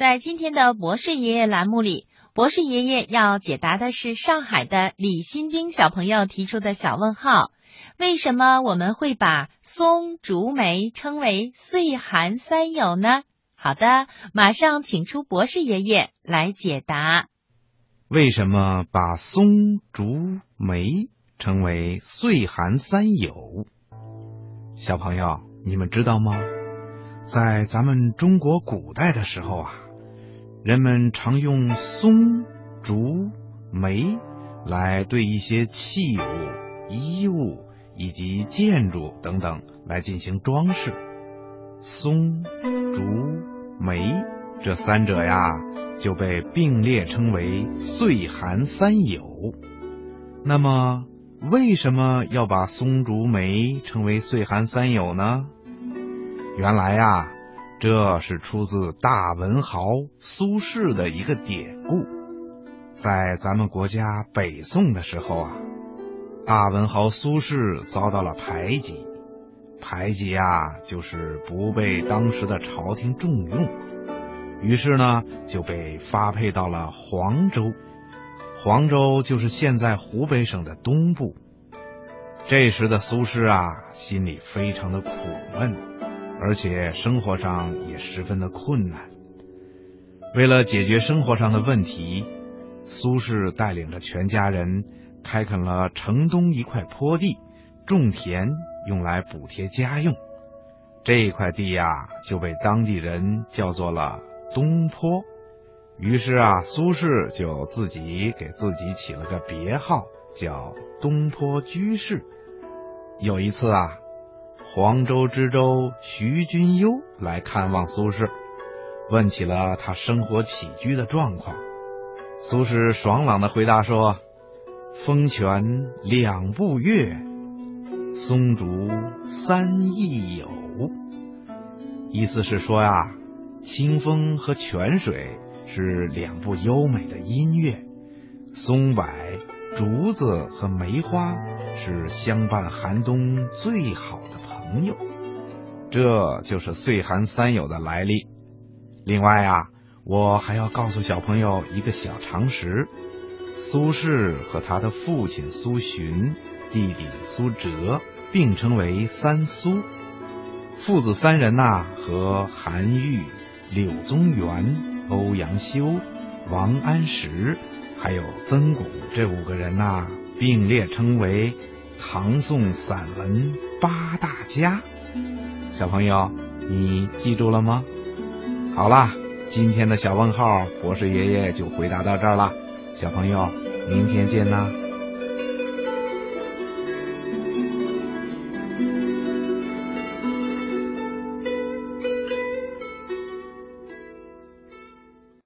在今天的博士爷爷栏目里，博士爷爷要解答的是上海的李新兵小朋友提出的小问号：为什么我们会把松、竹、梅称为岁寒三友呢？好的，马上请出博士爷爷来解答。为什么把松、竹、梅称为岁寒三友？小朋友，你们知道吗？在咱们中国古代的时候啊，人们常用松、竹、梅来对一些器物、衣物以及建筑等等来进行装饰。松、竹、梅这三者呀，就被并列称为岁寒三友。那么，为什么要把松、竹、梅称为岁寒三友呢？原来呀，这是出自大文豪苏轼的一个典故。在咱们国家北宋的时候啊，大文豪苏轼遭到了排挤。排挤啊，就是不被当时的朝廷重用，于是呢就被发配到了黄州。黄州就是现在湖北省的东部。这时的苏轼啊，心里非常的苦闷，而且生活上也十分的困难。为了解决生活上的问题，苏轼带领着全家人开垦了城东一块坡地，种田。用来补贴家用，这块地呀就被当地人叫做了东坡。于是啊，苏轼就自己给自己起了个别号，叫东坡居士。有一次啊，黄州知州徐君攸来看望苏轼，问起了他生活起居的状况。苏轼爽朗的回答说：“风泉两步月。”松竹三益友，意思是说呀，清风和泉水是两部优美的音乐，松柏、竹子和梅花是相伴寒冬最好的朋友，朋友这就是岁寒三友的来历。另外啊，我还要告诉小朋友一个小常识：苏轼和他的父亲苏洵。弟弟苏辙并称为三苏，父子三人呐，和韩愈、柳宗元、欧阳修、王安石，还有曾巩这五个人呐，并列称为唐宋散文八大家。小朋友，你记住了吗？好啦，今天的小问号，博士爷爷就回答到这儿了。小朋友，明天见啦！